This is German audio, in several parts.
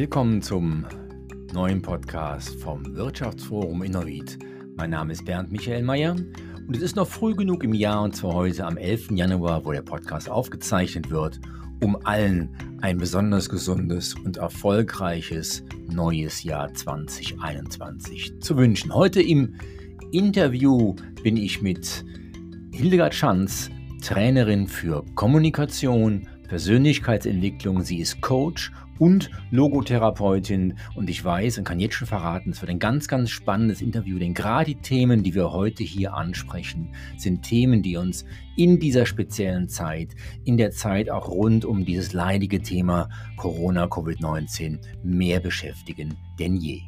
Willkommen zum neuen Podcast vom Wirtschaftsforum Innovid. Mein Name ist Bernd Michael Mayer und es ist noch früh genug im Jahr und zwar heute am 11. Januar, wo der Podcast aufgezeichnet wird, um allen ein besonders gesundes und erfolgreiches neues Jahr 2021 zu wünschen. Heute im Interview bin ich mit Hildegard Schanz, Trainerin für Kommunikation, Persönlichkeitsentwicklung. Sie ist Coach und Logotherapeutin. Und ich weiß und kann jetzt schon verraten, es wird ein ganz, ganz spannendes Interview, denn gerade die Themen, die wir heute hier ansprechen, sind Themen, die uns in dieser speziellen Zeit, in der Zeit auch rund um dieses leidige Thema Corona, Covid-19 mehr beschäftigen denn je.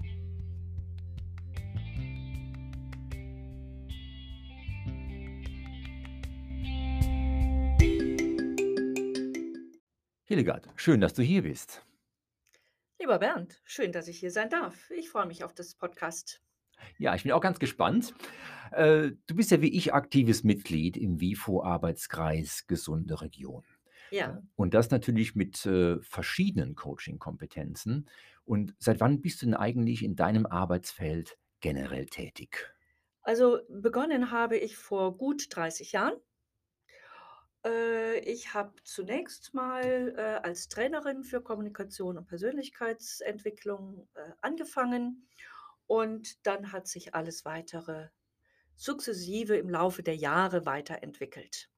Hildegard, schön, dass du hier bist. Lieber Bernd, schön, dass ich hier sein darf. Ich freue mich auf das Podcast. Ja, ich bin auch ganz gespannt. Äh, du bist ja wie ich aktives Mitglied im WIFO-Arbeitskreis Gesunde Region. Ja, Und das natürlich mit äh, verschiedenen Coaching-Kompetenzen. Und seit wann bist du denn eigentlich in deinem Arbeitsfeld generell tätig? also begonnen habe ich vor gut 30 Jahren. Äh, ich habe zunächst mal äh, als Trainerin für Kommunikation und Persönlichkeitsentwicklung äh, angefangen und dann hat sich alles weitere sukzessive im Laufe der Jahre weiterentwickelt.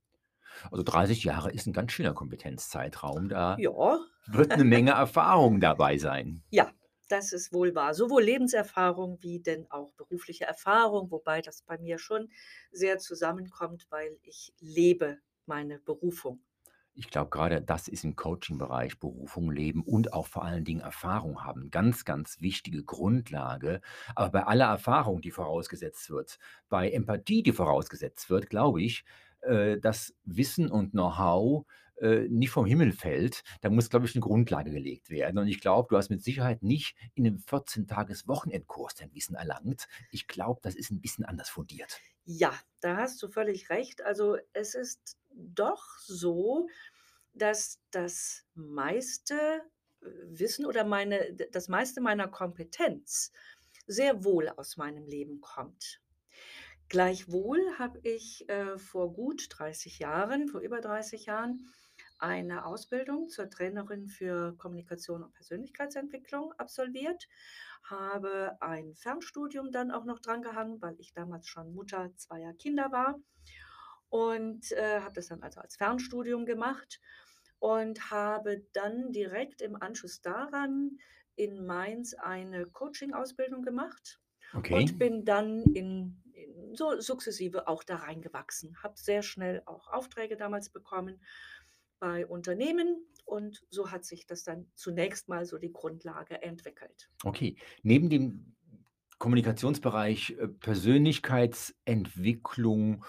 Also 30 Jahre ist ein ganz schöner Kompetenzzeitraum. Da Ja, wird eine Menge Erfahrung dabei sein. ja, das ist wohl wahr. Sowohl Lebenserfahrung wie denn auch berufliche Erfahrung, wobei das bei mir schon sehr zusammenkommt, weil ich lebe meine Berufung. Ich glaube, gerade das ist im Coaching-Bereich Berufung, Leben und auch vor allen Dingen Erfahrung haben. Ganz, ganz wichtige Grundlage. Aber bei aller Erfahrung, die vorausgesetzt wird, bei Empathie, die vorausgesetzt wird, glaube ich, äh, dass Wissen und Know-how äh, nicht vom Himmel fällt. Da muss, glaube ich, eine Grundlage gelegt werden. Und ich glaube, du hast mit Sicherheit nicht in einem 14-Tages-Wochenendkurs dein Wissen erlangt. Ich glaube, das ist ein bisschen anders fundiert. Ja, da hast du völlig recht. Also es ist doch so, dass das meiste äh, Wissen oder meine, das meiste meiner Kompetenz sehr wohl aus meinem Leben kommt. Gleichwohl habe ich äh, vor gut 30 Jahren, vor über 30 Jahren, eine Ausbildung zur Trainerin für Kommunikation und Persönlichkeitsentwicklung absolviert, habe ein Fernstudium dann auch noch drangehangen, weil ich damals schon Mutter zweier Kinder war und äh, habe das dann also als Fernstudium gemacht und habe dann direkt im Anschluss daran in Mainz eine Coaching-Ausbildung gemacht Okay. und bin dann in, in so sukzessive auch da reingewachsen. Habe sehr schnell auch Aufträge damals bekommen bei Unternehmen und so hat sich das dann zunächst mal so die Grundlage entwickelt. Okay. Neben dem Kommunikationsbereich äh, Persönlichkeitsentwicklung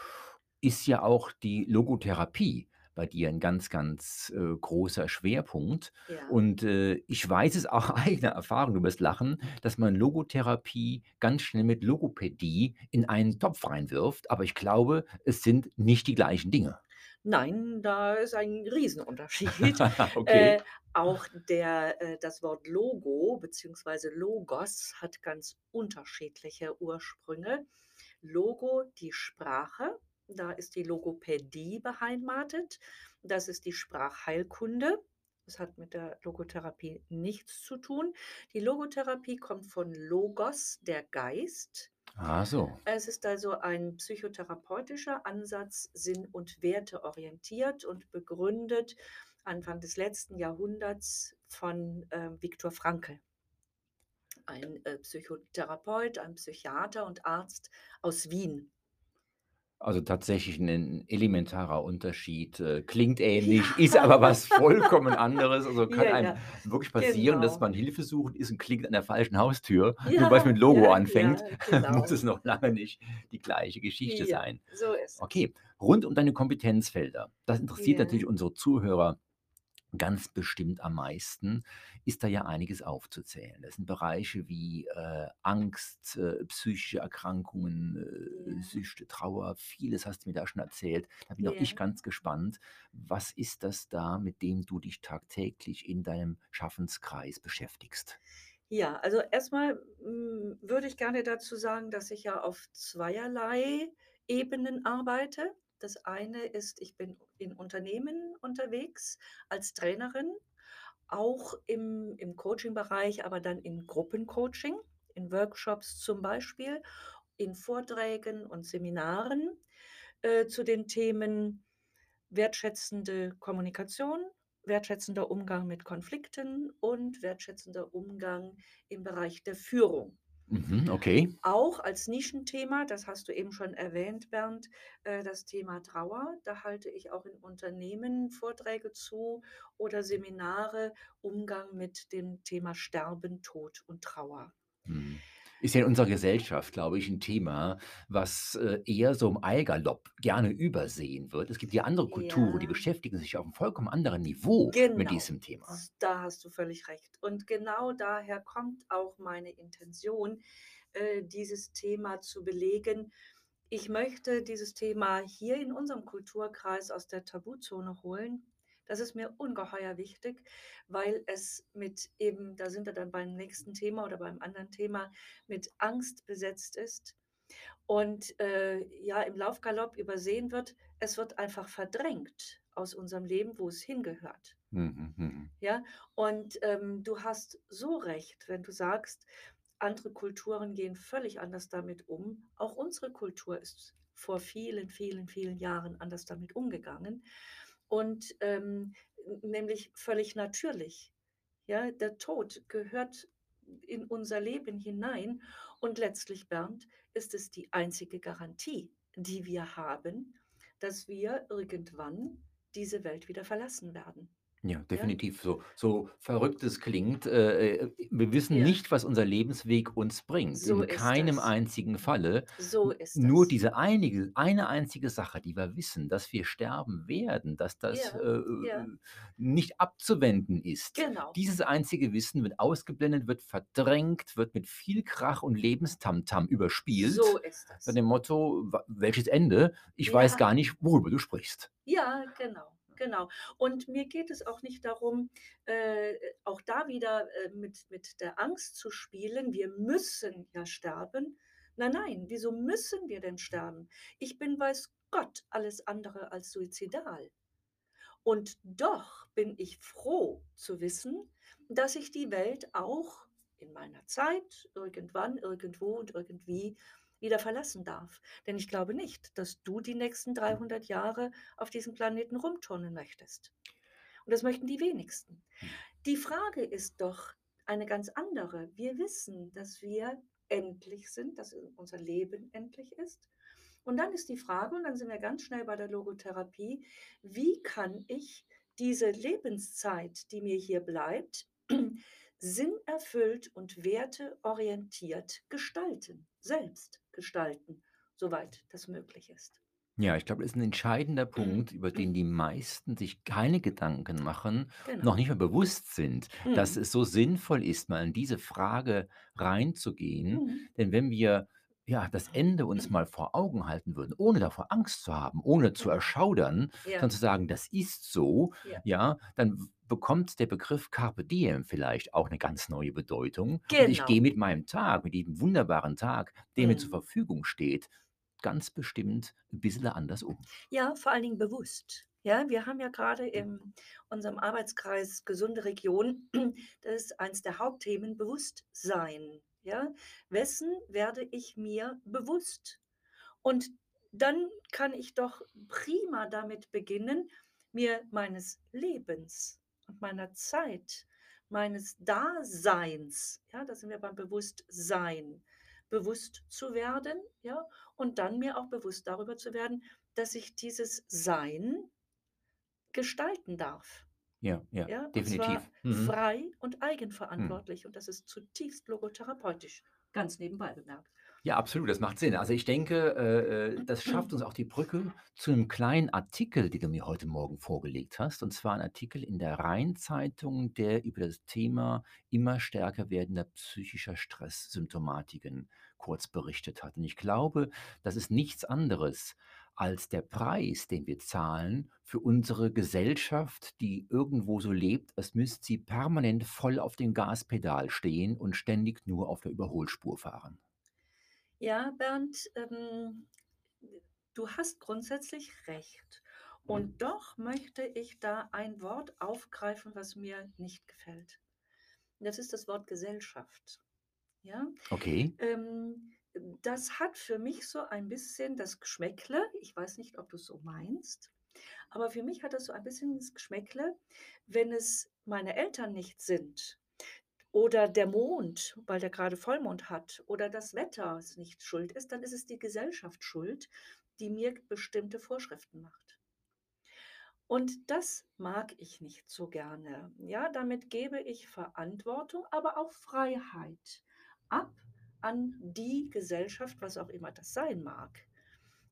ist ja auch die Logotherapie bei dir ein ganz, ganz äh, großer Schwerpunkt. Ja. Und äh, ich weiß es auch eigener Erfahrung, du wirst lachen, dass man Logotherapie ganz schnell mit Logopädie in einen Topf reinwirft. Aber ich glaube, es sind nicht die gleichen Dinge. Nein, da ist ein Riesenunterschied. okay. Äh, auch der, äh, das Wort Logo bzw. Logos hat ganz unterschiedliche Ursprünge. Logo, die Sprache, da ist die Logopädie beheimatet. Das ist die Sprachheilkunde. Das hat mit der Logotherapie nichts zu tun. Die Logotherapie kommt von Logos, der Geist. Ah, so. Es ist also ein psychotherapeutischer Ansatz, sinn- und werteorientiert und begründet Anfang des letzten Jahrhunderts von äh, Viktor Frankl, ein äh, Psychotherapeut, ein Psychiater und Arzt aus Wien. Also tatsächlich ein elementarer Unterschied. Äh, klingt ähnlich, Ja. ist aber was vollkommen anderes. Also kann Ja, einem ja, wirklich passieren, dass genau. man Hilfe sucht, ist und klingt an der falschen Haustür. Nur Ja, weil es mit Logo ja, anfängt, ja, muss genau. es noch lange nicht die gleiche Geschichte Ja, sein. so ist es. Okay, rund um deine Kompetenzfelder. Das interessiert Ja. natürlich unsere Zuhörer ganz bestimmt am meisten, ist da ja einiges aufzuzählen. Das sind Bereiche wie äh, Angst, äh, psychische Erkrankungen, äh, Süchte, Trauer, vieles hast du mir da schon erzählt. Da bin auch ich ganz gespannt. Was ist das da, mit dem du dich tagtäglich in deinem Schaffenskreis beschäftigst? Ja, also erstmal hm, würde ich gerne dazu sagen, dass ich ja auf zweierlei Ebenen arbeite. Das eine ist, ich bin in Unternehmen unterwegs als Trainerin, auch im im Coaching-Bereich, aber dann in Gruppencoaching, in Workshops zum Beispiel, in Vorträgen und Seminaren, äh, zu den Themen wertschätzende Kommunikation, wertschätzender Umgang mit Konflikten und wertschätzender Umgang im Bereich der Führung. Mhm, okay. Auch als Nischenthema, das hast du eben schon erwähnt, Bernd, äh, das Thema Trauer. Da halte ich auch in Unternehmen Vorträge zu oder Seminare, Umgang mit dem Thema Sterben, Tod und Trauer. Mhm. Ist ja in unserer Gesellschaft, glaube ich, 'n Thema, was, äh, eher so im Allgalopp gerne übersehen wird. Es gibt ja andere Kulturen, die Ja. beschäftigen sich auf 'nem vollkommen anderen Niveau mit Genau, diesem Thema. da hast du völlig recht. Und genau daher kommt auch meine Intention, äh, dieses Thema zu belegen. Ich möchte dieses Thema hier in unserem Kulturkreis aus der Tabuzone holen. Das ist mir ungeheuer wichtig, weil es mit eben da sind wir dann beim nächsten Thema oder beim anderen Thema, mit Angst besetzt ist und, äh, ja, im Laufgalopp übersehen wird. Es wird einfach verdrängt aus unserem Leben, wo es hingehört. Mhm, mhm. Ja, und, ähm, du hast so recht, wenn du sagst, andere Kulturen gehen völlig anders damit um. Auch unsere Kultur ist vor vielen, vielen, vielen Jahren anders damit umgegangen und, ähm, nämlich völlig natürlich. Ja, der Tod gehört in unser Leben hinein und letztlich, Bernd, ist es die einzige Garantie, die wir haben, dass wir irgendwann diese Welt wieder verlassen werden. Ja, Ja? definitiv. So so verrückt es klingt, äh, äh, wir wissen Ja. nicht, was unser Lebensweg uns bringt. So In ist keinem das. einzigen Falle. So N ist nur das. diese einige eine einzige Sache, die wir wissen, dass wir sterben werden, dass das, äh, Ja, ja. äh, nicht abzuwenden ist. Genau. Dieses einzige Wissen wird ausgeblendet, wird verdrängt, wird mit viel Krach und Lebenstamtam überspielt, So ist nach das. dem Motto: „Wa welches Ende? Ich weiß Ja. gar nicht, worüber du sprichst.“ Ja, genau, genau. Und mir geht es auch nicht darum, äh, auch da wieder, äh, mit mit der Angst zu spielen, wir müssen ja sterben. Nein, nein, wieso müssen wir denn sterben? Ich bin, weiß Gott, alles andere als suizidal. Und doch bin ich froh zu wissen, dass ich die Welt auch in meiner Zeit irgendwann, irgendwo und irgendwie wieder verlassen darf. Denn ich glaube nicht, dass du die nächsten 300 Jahre auf diesem Planeten rumturnen möchtest. Und das möchten die wenigsten. Mhm. Die Frage ist doch eine ganz andere. Wir wissen, dass wir endlich sind, dass unser Leben endlich ist. Und dann ist die Frage, und dann sind wir ganz schnell bei der Logotherapie: Wie kann ich diese Lebenszeit, die mir hier bleibt, sinnerfüllt und werteorientiert gestalten, selbst gestalten, soweit das möglich ist? Ja, ich glaube, das ist 'n entscheidender Punkt, über den die meisten sich keine Gedanken machen, noch Genau. nicht mal bewusst sind, dass Mhm. es so sinnvoll ist, mal in diese Frage reinzugehen. Mhm. Denn wenn wir, ja, das Ende uns mal vor Augen halten würden, ohne davor Angst zu haben, ohne zu Genau. erschaudern, Ja. sondern zu sagen: „Das ist so“, Ja. ja, dann bekommt der Begriff Carpe Diem vielleicht auch 'ne ganz neue Bedeutung. Und ich Genau. gehe mit meinem Tag, mit diesem wunderbaren Tag, der mir zur Mhm. Verfügung steht, ganz bestimmt 'n bissele anders um. Ja, vor allen Dingen bewusst. Ja, wir haben ja grade in unserem Arbeitskreis gesunde Region, das ist eins der Hauptthemen, Bewusstsein, ja? Wessen werde ich mir bewusst? Und dann kann ich doch prima damit beginnen, mir meines Lebens und meiner Zeit, meines Daseins, ja, da sind wir beim Bewusstsein, bewusst zu werden, ja? Und dann mir auch bewusst darüber zu werden, dass ich dieses Sein gestalten darf. Ja, ja, Ja, und definitiv. zwar Mhm. frei und Mhm. eigenverantwortlich. Und das ist zutiefst logotherapeutisch, ganz nebenbei bemerkt. Ja, absolut, das macht Sinn. Also ich denke, äh, äh, das schafft uns auch die Brücke zu einem kleinen Artikel, den du mir heute Morgen vorgelegt hast. Und zwar ein Artikel in der Rhein-Zeitung, der über das Thema immer stärker werdender psychischer Stresssymptomatiken kurz berichtet hat. Und ich glaube, das ist nichts anderes als der Preis, den wir zahlen für unsere Gesellschaft, die irgendwo so lebt, als müsste sie permanent voll auf dem Gaspedal stehen und ständig nur auf der Überholspur fahren. Ja, Bernd, ähm, du hast grundsätzlich recht. Und doch möchte ich da ein Wort aufgreifen, was mir nicht gefällt. Das ist das Wort Gesellschaft. Ja? Okay. Ähm, das hat für mich so ein bisschen das Geschmäckle. Ich weiß nicht, ob du es so meinst, aber für mich hat das so ein bisschen das Geschmäckle, wenn es meine Eltern nicht sind oder der Mond, weil der gerade Vollmond hat oder das Wetter es nicht schuld ist, dann ist es die Gesellschaft schuld, die mir bestimmte Vorschriften macht. Und das mag ich nicht so gerne. Ja, damit gebe ich Verantwortung, aber auch Freiheit ab an die Gesellschaft, was auch immer das sein mag.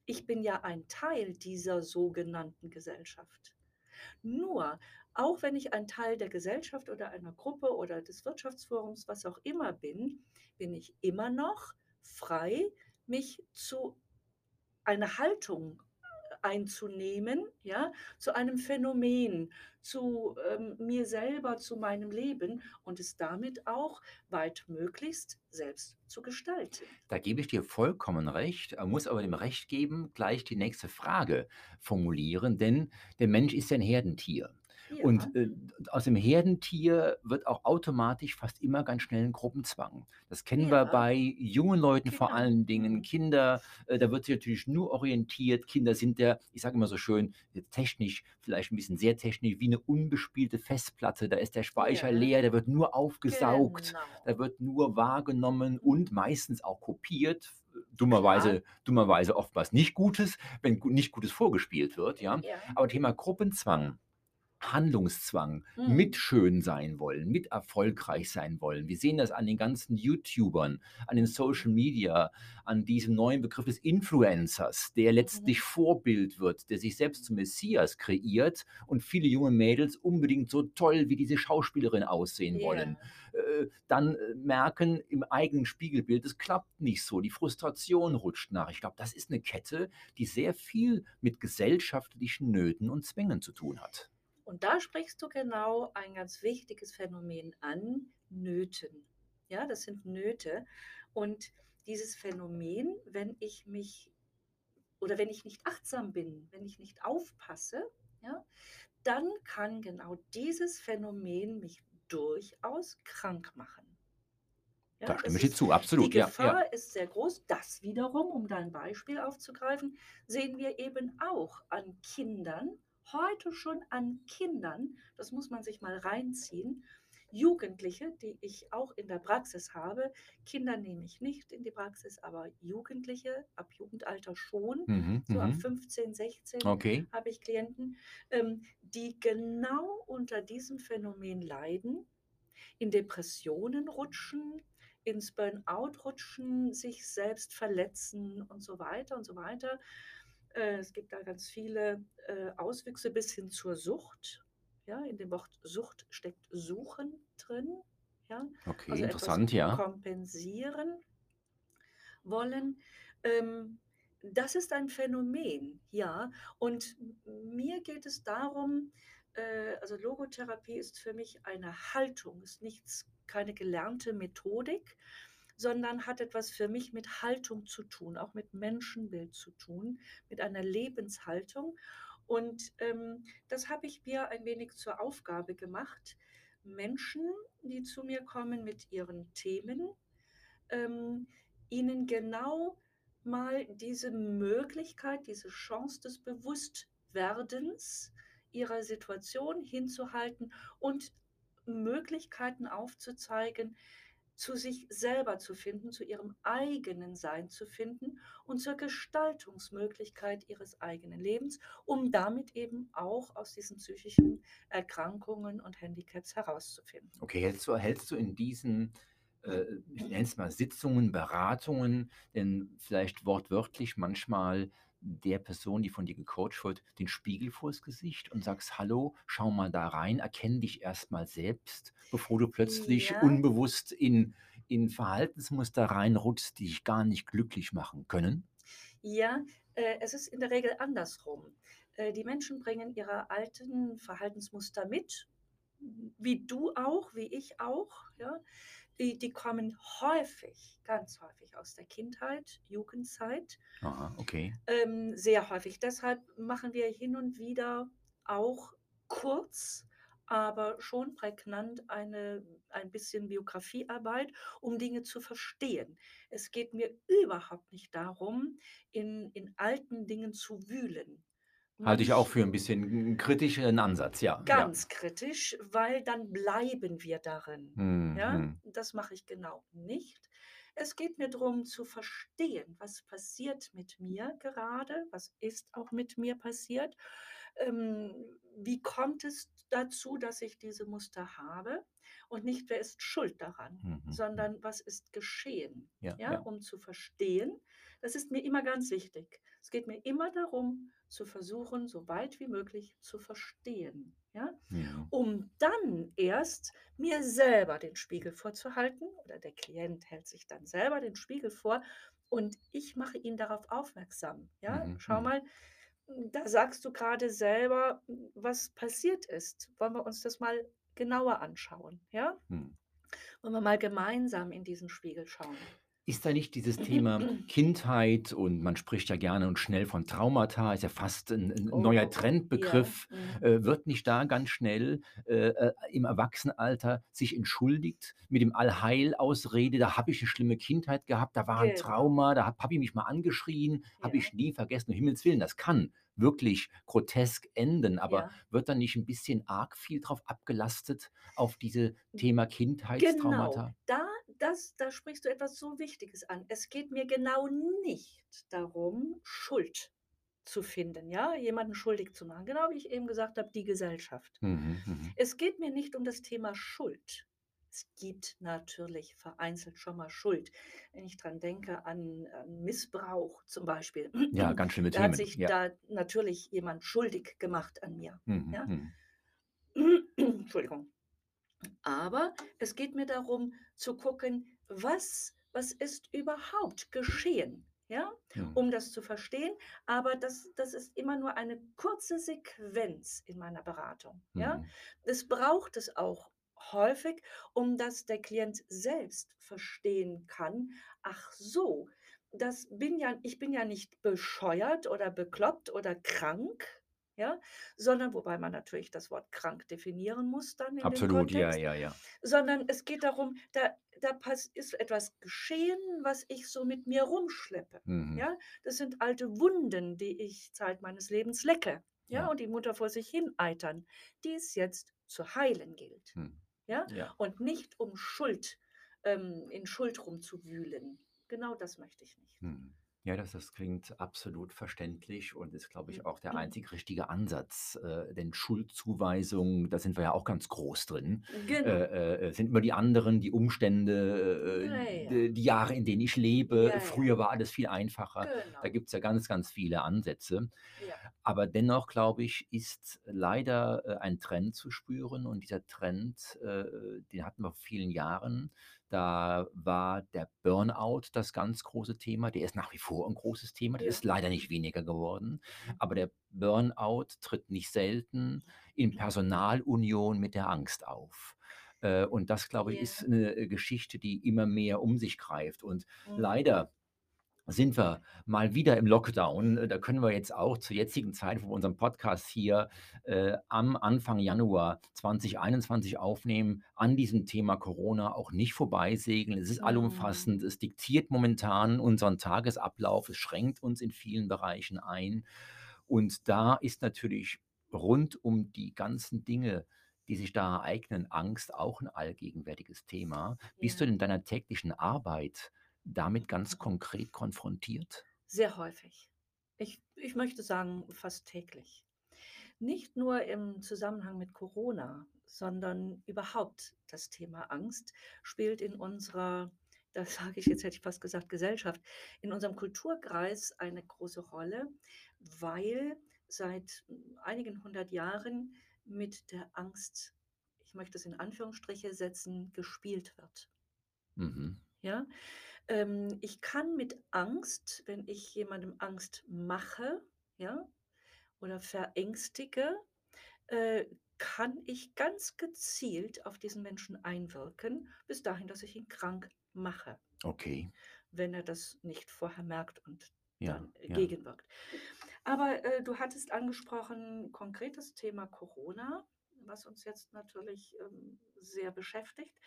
Ich bin ja ein Teil dieser sogenannten Gesellschaft. Nur, auch wenn ich ein Teil der Gesellschaft oder einer Gruppe oder des Wirtschaftsforums, was auch immer bin, bin ich immer noch frei, mich zu einer Haltung einzunehmen, ja, zu einem Phänomen, zu ähm, mir selber, zu meinem Leben und es damit auch weit möglichst selbst zu gestalten. Da gebe ich dir vollkommen recht, muss aber dem Recht geben, gleich die nächste Frage formulieren, denn der Mensch ist ein Herdentier. Ja. Und äh, aus dem Herdentier wird auch automatisch fast immer ganz schnell ein Gruppenzwang. Das kennen wir Ja. bei jungen Leuten vor Kinder. allen Dingen. Mhm. Kinder, äh, da wird sich natürlich nur orientiert. Kinder sind ja, ich sage immer so schön, jetzt technisch, vielleicht ein bisschen sehr technisch, wie eine unbespielte Festplatte. Da ist der Speicher Ja. leer, der wird nur aufgesaugt, Genau. da wird nur wahrgenommen und meistens auch kopiert. Dummerweise, dummerweise oftmals nicht Gutes, wenn nicht Gutes vorgespielt wird, ja. Ja. Aber Thema Gruppenzwang, Handlungszwang, Mhm. mit schön sein wollen, mit erfolgreich sein wollen. Wir sehen das an den ganzen YouTubern, an den Social Media, an diesem neuen Begriff des Influencers, der letztlich Vorbild wird, der sich selbst zum Messias kreiert und viele junge Mädels unbedingt so toll wie diese Schauspielerin aussehen Ja. wollen. Äh, Dann äh, merken im eigenen Spiegelbild, es klappt nicht so, die Frustration rutscht nach. Ich glaube, das ist eine Kette, die sehr viel mit gesellschaftlichen Nöten und Zwängen zu tun hat. Und da sprichst du genau ein ganz wichtiges Phänomen an, Nöten. Ja, das sind Nöte. Und dieses Phänomen, wenn ich mich oder wenn ich nicht achtsam bin, wenn ich nicht aufpasse, ja, dann kann genau dieses Phänomen mich durchaus krank machen. Ja, Da stimme ich dir ist- zu, absolut. Die Ja, Gefahr ja. ist sehr groß. Das wiederum, um dein Beispiel aufzugreifen, sehen wir eben auch an Kindern, heute schon an Kindern, das muss man sich mal reinziehen, Jugendliche, die ich auch in der Praxis habe, Kinder nehme ich nicht in die Praxis, aber Jugendliche ab Jugendalter schon, Mhm, so ab mhm. 15, 16 Okay. habe ich Klienten, ähm, die genau unter diesem Phänomen leiden, in Depressionen rutschen, ins Burnout rutschen, sich selbst verletzen und so weiter und so weiter. Äh, es gibt da ganz viele äh, Auswüchse bis hin zur Sucht. Ja, in dem Wort Sucht steckt Suchen drin. Ja, Okay, also interessant, ja. kompensieren wollen. Ähm, das ist ein Phänomen, ja. Und mir geht es darum, äh, also Logotherapie ist für mich eine Haltung, ist nichts, keine gelernte Methodik, sondern hat etwas für mich mit Haltung zu tun, auch mit Menschenbild zu tun, mit einer Lebenshaltung. Und ähm, das habe ich mir ein wenig zur Aufgabe gemacht, Menschen, die zu mir kommen mit ihren Themen, ähm, ihnen genau mal diese Möglichkeit, diese Chance des Bewusstwerdens ihrer Situation hinzuhalten und Möglichkeiten aufzuzeigen, zu sich selber zu finden, zu ihrem eigenen Sein zu finden und zur Gestaltungsmöglichkeit ihres eigenen Lebens, um damit eben auch aus diesen psychischen Erkrankungen und Handicaps herauszufinden. Okay, hältst du, hältst du in diesen äh, ich nenne es mal Sitzungen, Beratungen, denn vielleicht wortwörtlich manchmal der Person, die von dir gecoacht wird, den Spiegel vors Gesicht und sagst, hallo, schau mal da rein, erkenne dich erstmal selbst, bevor du plötzlich Ja. unbewusst in, in Verhaltensmuster reinrutschst, die dich gar nicht glücklich machen können. Ja, äh, es ist in der Regel andersrum. Äh, die Menschen bringen ihre alten Verhaltensmuster mit, wie du auch, wie ich auch, ja. Die die kommen häufig, ganz häufig aus der Kindheit, Jugendzeit. Aha, okay. Ähm, sehr häufig. Deshalb machen wir hin und wieder auch kurz, aber schon prägnant eine ein bisschen Biografiearbeit, um Dinge zu verstehen. Es geht mir überhaupt nicht darum, in in alten Dingen zu wühlen. Halte ich auch für ein bisschen kritischen Ansatz, ja, ja. Ganz kritisch, weil dann bleiben wir darin, ja? Mhm. Das mache ich genau nicht. Es geht mir drum zu verstehen, was passiert mit mir gerade, was ist auch mit mir passiert, ähm, wie kommt es dazu, dass ich diese Muster habe und nicht, wer ist schuld daran, Mhm, mhm. sondern was ist geschehen, Ja, ja, ja. um zu verstehen. Das ist mir immer ganz wichtig. Es geht mir immer darum, zu versuchen, so weit wie möglich zu verstehen, ja, Mhm. um dann erst mir selber den Spiegel vorzuhalten oder der Klient hält sich dann selber den Spiegel vor und ich mache ihn darauf aufmerksam, ja? Mhm, Schau mhm. mal, da sagst du grade selber, was passiert ist. Wollen wir uns das mal genauer anschauen, ja? Mhm. Wollen wir mal gemeinsam in diesen Spiegel schauen? Ist da nicht dieses Thema Kindheit und man spricht ja gerne und schnell von Traumata, ist ja fast 'n 'n Oh, neuer ja, Trendbegriff. mhm. Äh, wird nicht da ganz schnell, äh, äh, im Erwachsenenalter sich entschuldigt mit dem Allheil-Ausrede: „Da habe ich 'ne schlimme Kindheit gehabt, da war 'n Genau. Trauma, da hat Papi mich mal angeschrien, habe Ja. ich nie vergessen.“ Um Himmels Willen, das kann wirklich grotesk enden, aber Ja. wird da nicht 'n bisschen arg viel drauf abgelastet auf diese Thema Genau, Kindheitstraumata? da das da sprichst du etwas so Wichtiges an. Es geht mir genau nicht darum, Schuld zu finden, ja, jemanden schuldig zu machen, genau wie ich eben gesagt habe, die Gesellschaft. Mhm, mhm. Es geht mir nicht um das Thema Schuld. Es gibt natürlich vereinzelt schon mal Schuld. Wenn ich dran denke an an Missbrauch zum Beispiel, Ja, ganz schlimme da hat sich ja. da natürlich jemand schuldig gemacht an mir, Mhm, ja? mhm. Entschuldigung. Aber es geht mir darum zu gucken, was was ist überhaupt geschehen, ja, Mhm. um das zu verstehen. Aber das das ist immer nur eine kurze Sequenz in meiner Beratung, ja? Mhm. Es braucht es auch häufig, um dass der Klient selbst verstehen kann: „Ach so, das bin ja ich bin ja nicht bescheuert oder bekloppt oder krank“, ja, sondern wobei man natürlich das Wort krank definieren muss dann in dem Absolut, ja, Kontext, ja, ja. sondern es geht darum, da da ist etwas geschehen, was ich so mit mir rumschleppe, Mhm. ja? Das sind alte Wunden, die ich Zeit meines Lebens lecke, ja, Ja. und die Mutter vor sich hin eitern, die es jetzt zu heilen gilt, Mhm. ja? Ja. Und nicht um Schuld ähm, in Schuld rumzuwühlen. Genau das möchte ich nicht. Mhm. Ja, das das klingt absolut verständlich und ist, glaube ich, auch der Mhm. einzig richtige Ansatz, äh, denn Schuldzuweisung, da sind wir ja auch ganz groß drin. Genau. Äh, äh, sind immer die anderen, die Umstände, Ja, äh, ja. d die Jahre, in denen ich lebe. Ja, ja. Früher war alles viel einfacher. Da Genau. gibt's ja ganz, ganz viele Ansätze. Ja. Aber dennoch, glaube ich, ist leider, äh, ein Trend zu spüren und dieser Trend, äh, den hatten wir vor vielen Jahren. Da war der Burnout das ganz große Thema. Der ist nach wie vor 'n großes Thema. Der ist leider nicht weniger geworden. Aber der Burnout tritt nicht selten in Personalunion mit der Angst auf. Äh, und das, glaube ich, ist 'ne, äh, Geschichte, die immer mehr um sich greift. Und Mhm. leider sind wir mal wieder im Lockdown. Äh, da können wir jetzt auch zur jetzigen Zeit, wo wir unseren Podcast hier, äh, am Anfang Januar 2021 aufnehmen, an diesem Thema Corona auch nicht vorbeisegeln. Es ist Mhm. allumfassend. Es diktiert momentan unseren Tagesablauf. Es schränkt uns in vielen Bereichen ein. Und da ist natürlich rund um die ganzen Dinge, die sich da ereignen, Angst auch 'n allgegenwärtiges Thema. Bist du Ja. in deiner täglichen Arbeit damit ganz konkret konfrontiert? Sehr häufig. Ich ich möchte sagen, fast täglich. Nicht nur im Zusammenhang mit Corona, sondern überhaupt das Thema Angst spielt in unserer, das sage ich jetzt, hätte ich fast gesagt, Gesellschaft, in unserem Kulturkreis eine große Rolle, weil seit einigen hundert Jahren mit der Angst, ich möchte es in Anführungsstriche setzen, gespielt wird. Mhm. Ja, ähm, ich kann mit Angst, wenn ich jemandem Angst mache, ja, oder verängstige, äh, kann ich ganz gezielt auf diesen Menschen einwirken, bis dahin, dass ich ihn krank mache, Okay. wenn er das nicht vorher merkt und Ja, dann äh, ja. gegenwirkt. Aber äh, du hattest angesprochen, konkretes Thema Corona, was uns jetzt natürlich ähm, sehr beschäftigt.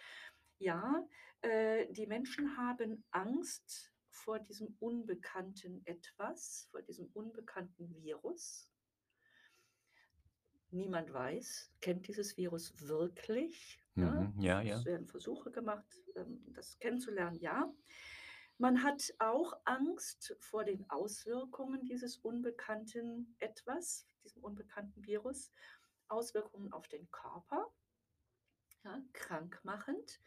Ja, äh, die Menschen haben Angst vor diesem unbekannten Etwas, vor diesem unbekannten Virus. Niemand weiß, kennt dieses Virus wirklich? Ja, Mhm. Ja, ja. es werden Versuche gemacht, ähm, das kennenzulernen, ja. Man hat auch Angst vor den Auswirkungen dieses unbekannten Etwas, diesem unbekannten Virus, Auswirkungen auf den Körper, ja, krankmachend,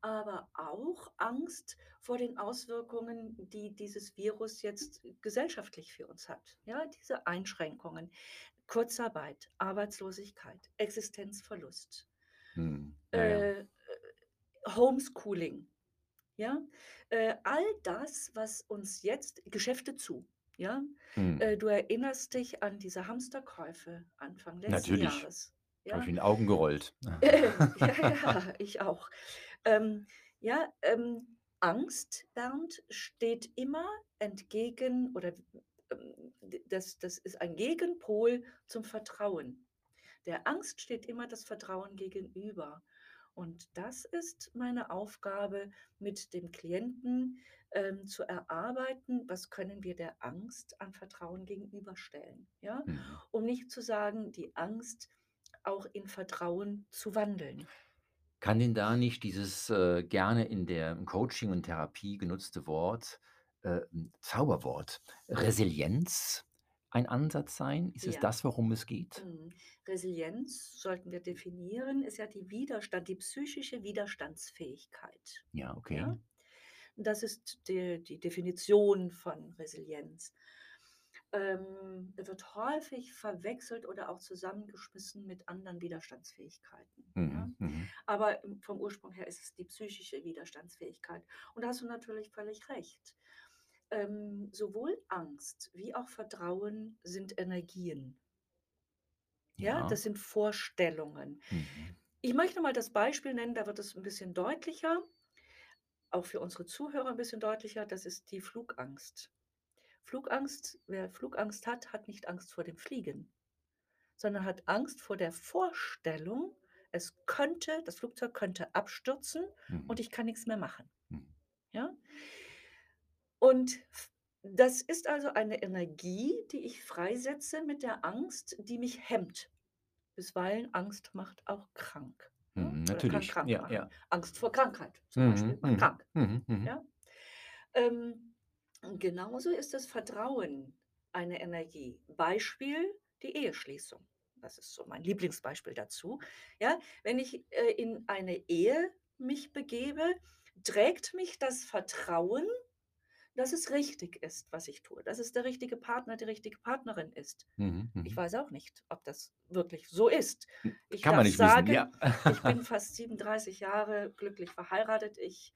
aber auch Angst vor den Auswirkungen, die dieses Virus jetzt gesellschaftlich für uns hat. Ja, diese Einschränkungen, Kurzarbeit, Arbeitslosigkeit, Existenzverlust, Mhm. Ja, äh, Homeschooling, ja, äh, all das, was uns jetzt Geschäfte zu, ja. Mhm. Äh, du erinnerst dich an diese Hamsterkäufe Anfang letzten Natürlich. Jahres, Habe ich ja? in den Augen gerollt. Ja, ja, ich auch. Ähm, ja, ähm, Angst, Bernd, steht immer entgegen oder ähm, das das ist ein Gegenpol zum Vertrauen. Der Angst steht immer das Vertrauen gegenüber. Und das ist meine Aufgabe, mit dem Klienten, ähm, zu erarbeiten, was können wir der Angst an Vertrauen gegenüberstellen, ja? Mhm. Um nicht zu sagen, die Angst auch in Vertrauen zu wandeln. Kann denn da nicht dieses, äh, gerne in der im Coaching und Therapie genutzte Wort, äh, Zauberwort, Resilienz ein Ansatz sein? Ist es Ja. das, worum es geht? Mhm. Resilienz sollten wir definieren, ist ja die Widerstand die psychische Widerstandsfähigkeit, Ja, okay. ja? Das ist die die Definition von Resilienz. Ähm, wird häufig verwechselt oder auch zusammengeschmissen mit anderen Widerstandsfähigkeiten, ja? Mhm, mhm. Aber, vom Ursprung her ist es die psychische Widerstandsfähigkeit. Und da hast du natürlich völlig recht. Ähm, sowohl Angst wie auch Vertrauen sind Energien. Ja, Ja. das sind Vorstellungen. Mhm. Ich möchte mal das Beispiel nennen, da wird es 'n bisschen deutlicher, auch für unsere Zuhörer 'n bisschen deutlicher, das ist die Flugangst. Flugangst wer Flugangst hat, hat nicht Angst vor dem Fliegen, sondern hat Angst vor der Vorstellung, es könnte das Flugzeug könnte abstürzen und Mhm. ich kann nix mehr machen, Mhm. ja? Und das ist also eine Energie, die ich freisetze mit der Angst, die mich hemmt. Bisweilen Angst macht auch krank, Mhm, natürlich. krank Ja, ja. Angst vor Krankheit zum Beispiel Mhm, macht mhm, krank, mhm. ja? Ähm, genauso ist das Vertrauen eine Energie. Beispiel die Eheschließung. Das ist so mein Lieblingsbeispiel dazu, ja? Wenn ich, äh, in eine Ehe mich begebe, trägt mich das Vertrauen, dass es richtig ist, was ich tue, dass es der richtige Partner, die richtige Partnerin ist. Mhm, Ich mhm. weiß auch nicht, ob das wirklich so ist. Ich kann man nicht wissen, sagen, ja. ich bin fast 37 Jahre glücklich verheiratet. Ich,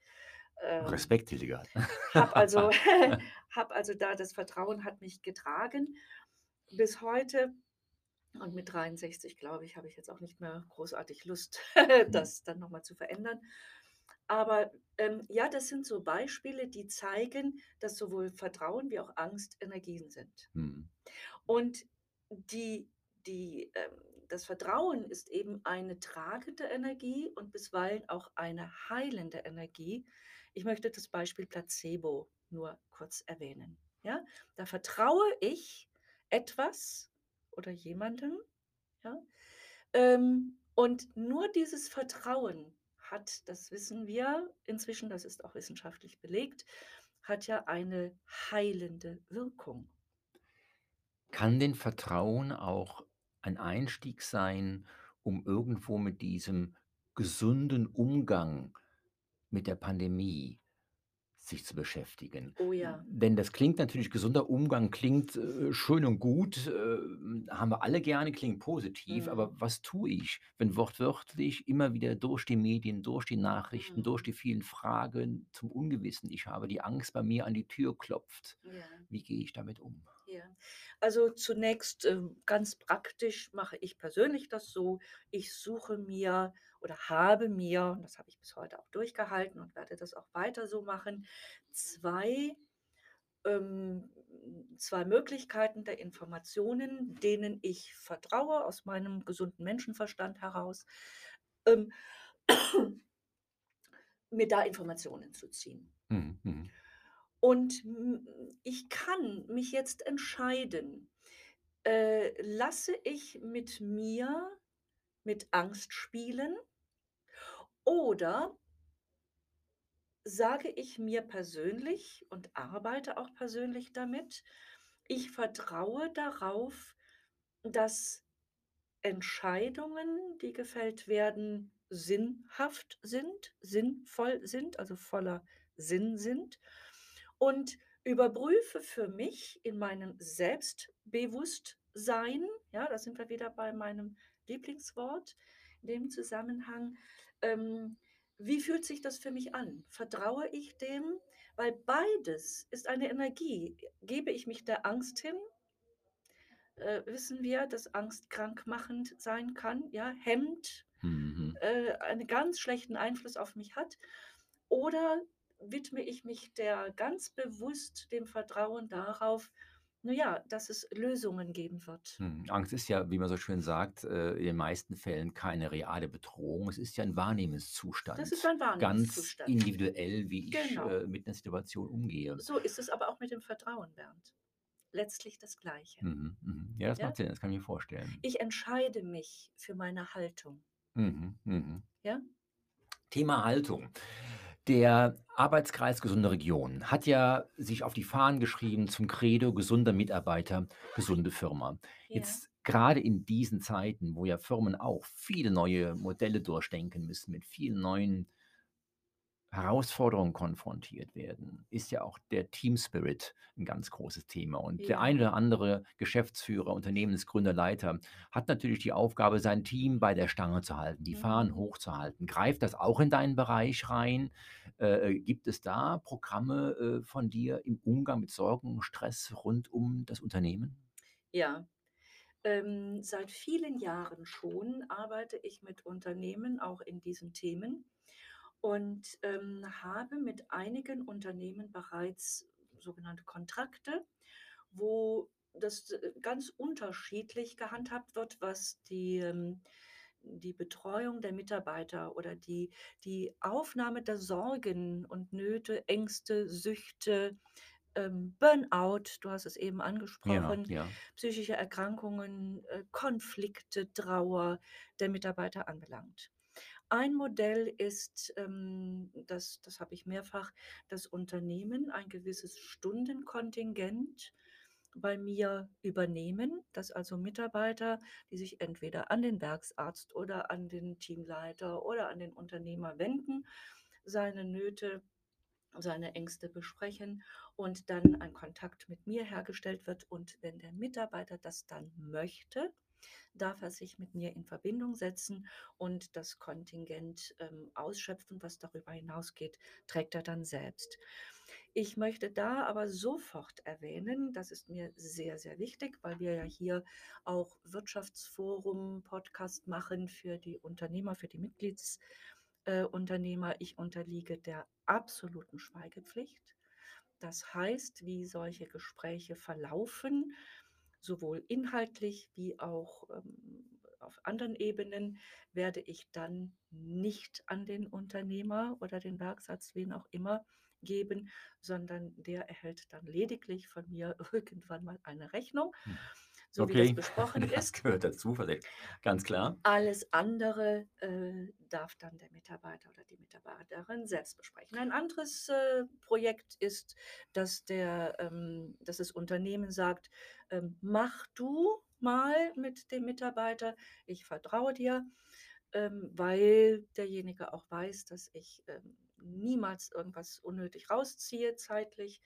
ähm, Respekt, Hildegard. habe also habe also da das Vertrauen hat mich getragen bis heute. Und mit 63, glaube ich, habe ich jetzt auch nicht mehr großartig Lust, Mhm. das dann noch mal zu verändern. Aber, ähm, ja, das sind so Beispiele, die zeigen, dass sowohl Vertrauen wie auch Angst Energien sind. Mhm. Und die die ähm, das Vertrauen ist eben eine tragende Energie und bisweilen auch eine heilende Energie. Ich möchte das Beispiel Placebo nur kurz erwähnen, ja? Da vertraue ich etwas oder jemandem, ja? Ähm, und nur dieses Vertrauen hat, das wissen wir inzwischen, das ist auch wissenschaftlich belegt, hat ja eine heilende Wirkung. Kann denn Vertrauen auch ein Einstieg sein, um irgendwo mit diesem gesunden Umgang mit der Pandemie sich zu beschäftigen. Oh ja. Denn das klingt natürlich gesunder Umgang klingt, äh, schön und gut, äh, haben wir alle gerne, klingt positiv, Mhm. aber was tue ich, wenn wortwörtlich immer wieder durch die Medien, durch die Nachrichten, durch Mhm. die vielen Fragen zum Ungewissen ich habe, die Angst bei mir an die Tür klopft? Ja. Wie gehe ich damit um? Ja. Also zunächst, ähm, ganz praktisch mache ich persönlich das so, ich suche mir oder habe mir, und das habe ich bis heute auch durchgehalten und werde das auch weiter so machen, 2 ähm, 2 Möglichkeiten der Informationen, denen ich vertraue aus meinem gesunden Menschenverstand heraus, ähm, mir da Informationen zu ziehen. Mhm, mhm. Und, ich kann mich jetzt entscheiden, äh, lasse ich mit mir mit Angst spielen oder sage ich mir persönlich und arbeite auch persönlich damit, ich vertraue darauf, dass Entscheidungen, die gefällt werden, sinnhaft sind, sinnvoll sind, also voller Sinn sind und überprüfe für mich in meinem Selbstbewusstsein, ja, da sind wir wieder bei meinem Lieblingswort in dem Zusammenhang, ähm, wie fühlt sich das für mich an? Vertraue ich dem? Weil beides ist eine Energie. Gebe ich mich der Angst hin äh, wissen wir, dass Angst krankmachend sein kann, ja, hemmt, Mhm. äh, einen ganz schlechten Einfluss auf mich hat. Oder widme ich mich der ganz bewusst dem Vertrauen darauf, na ja, dass es Lösungen geben wird. Mhm. Angst ist ja, wie man so schön sagt, äh, in den meisten Fällen keine reale Bedrohung. Es ist ja ein Das ist Wahrnehmungszustand. ein Ganz Wahrnehmungszustand. individuell, wie ich, Genau. äh, mit 'ner Situation umgehe. So ist es aber auch mit dem Vertrauen, Bernd. Letztlich das Gleiche. Mhm, mhm. Ja, das Ja? macht Sinn, das kann ich mir vorstellen. Ich entscheide mich für meine Haltung. Mhm, mhm. Ja? Thema Haltung. Der Arbeitskreis Gesunde Region hat ja sich auf die Fahnen geschrieben zum Credo gesunder Mitarbeiter, gesunde Firma. Ja. Jetzt grade in diesen Zeiten, wo ja Firmen auch viele neue Modelle durchdenken müssen, mit vielen neuen Herausforderungen konfrontiert werden, ist ja auch der Team Spirit 'n ganz großes Thema. Und der Ja. ein oder andere Geschäftsführer, Unternehmensgründer, Leiter hat natürlich die Aufgabe, sein Team bei der Stange zu halten, die Fahnen Mhm. hochzuhalten. Greift das auch in deinen Bereich rein? Äh, äh, gibt es da Programme, äh, von dir im Umgang mit Sorgen und Stress rund um das Unternehmen? Ja. Ähm, seit vielen Jahren schon arbeite ich mit Unternehmen auch in diesen Themen und, ähm, habe mit einigen Unternehmen bereits sogenannte Kontrakte, wo das, äh, ganz unterschiedlich gehandhabt wird, was die, ähm die Betreuung der Mitarbeiter oder die die Aufnahme der Sorgen und Nöte, Ängste, Süchte, ähm, Burnout, du hast es eben Ja, angesprochen, ja. psychische Erkrankungen, äh, Konflikte, Trauer der Mitarbeiter anbelangt. Ein Modell ist, ähm, das das habe ich mehrfach das Unternehmen ein gewisses Stundenkontingent bei mir übernehmen, dass also Mitarbeiter, die sich entweder an den Werksarzt oder an den Teamleiter oder an den Unternehmer wenden, seine Nöte, seine Ängste besprechen und dann ein Kontakt mit mir hergestellt wird. Und wenn der Mitarbeiter das dann möchte, darf er sich mit mir in Verbindung setzen und das Kontingent, ähm, ausschöpfen. Was darüber hinausgeht, trägt er dann selbst. Ich möchte da aber sofort erwähnen, das ist mir sehr, sehr wichtig, weil wir ja hier auch Wirtschaftsforum Podcast machen für die Unternehmer, für die Mitglieds äh. Ich unterliege der absoluten Schweigepflicht. Das heißt, wie solche Gespräche verlaufen, sowohl inhaltlich wie auch, ähm, auf anderen Ebenen, werde ich dann nicht an den Unternehmer oder den Werksarzt, wen auch immer, geben, sondern der erhält dann lediglich von mir irgendwann mal eine Rechnung. So wie das Okay, besprochen das ist. gehört dazu, ganz klar. Alles andere, äh, darf dann der Mitarbeiter oder die Mitarbeiterin selbst besprechen. Ein anderes, äh, Projekt ist, dass der ähm, dass das Unternehmen sagt, ähm: „Mach du mal mit dem Mitarbeiter, ich vertraue dir“, ähm, weil derjenige auch weiß, dass ich, ähm, niemals irgendwas unnötig rausziehe zeitlich.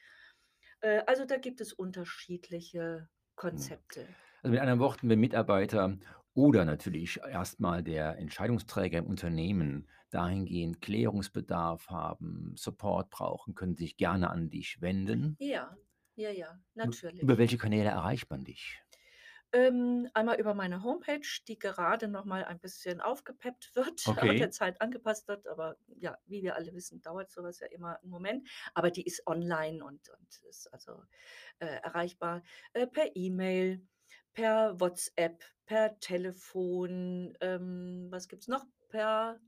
Äh, also, da gibt es unterschiedliche. Konzepte. Also mit anderen Worten, wenn Mitarbeiter oder natürlich erst mal der Entscheidungsträger im Unternehmen dahingehend Klärungsbedarf haben, Support brauchen, können sich gerne an dich wenden. Ja, ja, ja, Ü über natürlich. welche Kanäle erreicht man dich? Ähm, einmal über meine Homepage, die gerade noch mal ein bisschen aufgepeppt wird, auch der Okay. Zeit angepasst wird, aber ja, wie wir alle wissen, dauert so was ja immer 'n Moment. Aber die ist online und und ist also, äh, erreichbar, äh, per E-Mail, per WhatsApp, per Telefon, ähm, was gibt's noch? Per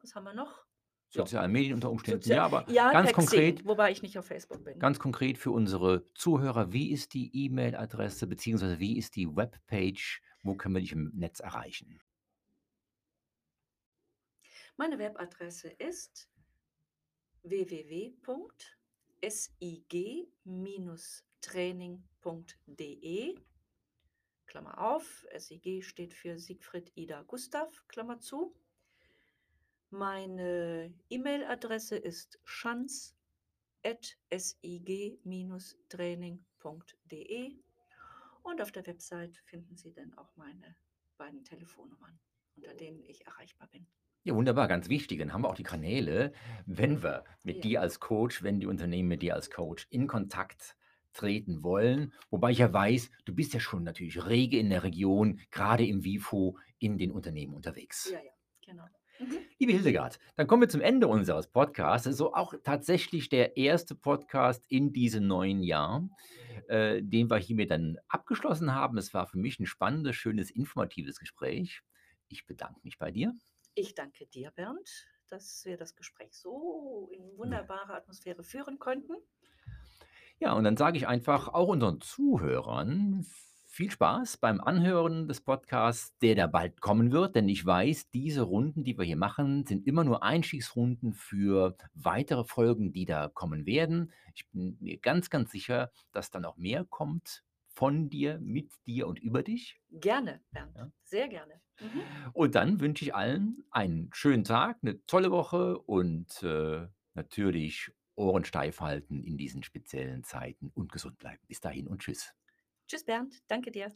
was haben wir noch? Sozialen Medien unter Umständen, sozia ja, aber ja, ganz Xing, konkret wobei ich nicht auf Facebook bin. ganz konkret für unsere Zuhörer, wie ist die E-Mail-Adresse beziehungsweise wie ist die Webpage? Wo können wir dich im Netz erreichen? Meine Webadresse ist www.sig-training.de Klammer auf, SIG steht für Siegfried Ida Gustav, Klammer zu. Meine E-Mail-Adresse ist schanz@sig-training.de und auf der Website finden Sie dann auch meine beiden Telefonnummern, unter denen ich erreichbar bin. Ja, wunderbar, ganz wichtig. Dann haben wir auch die Kanäle, wenn wir mit Ja. dir als Coach wenn die Unternehmen mit dir als Coach in Kontakt treten wollen. Wobei ich ja weiß, du bist ja schon natürlich rege in der Region, grade im WIFO in den Unternehmen unterwegs. Ja, ja, genau. Mhm. Liebe Hildegard, dann kommen wir zum Ende unseres Podcasts. Das ist so auch tatsächlich der 1. Podcast in diesem neuen Jahr, äh, den wir hiermit dann abgeschlossen haben. Es war für mich 'n spannendes, schönes, informatives Gespräch. Ich bedanke mich bei dir. Ich danke dir, Bernd, dass wir das Gespräch so in wunderbarer Atmosphäre führen konnten. Ja, und dann sage ich einfach auch unseren Zuhörern viel Spaß beim Anhören des Podcasts, der da bald kommen wird, denn ich weiß, diese Runden, die wir hier machen, sind immer nur Einstiegsrunden für weitere Folgen, die da kommen werden. Ich bin mir ganz, ganz sicher, dass da noch mehr kommt von dir, mit dir und über dich. Gerne, Bernd, Ja. sehr gerne. Mhm. Und dann wünsche ich allen einen schönen Tag, 'ne tolle Woche und, äh, natürlich Ohren steif halten in diesen speziellen Zeiten und gesund bleiben. Bis dahin und tschüss. Tschüss, Bernd. Danke dir.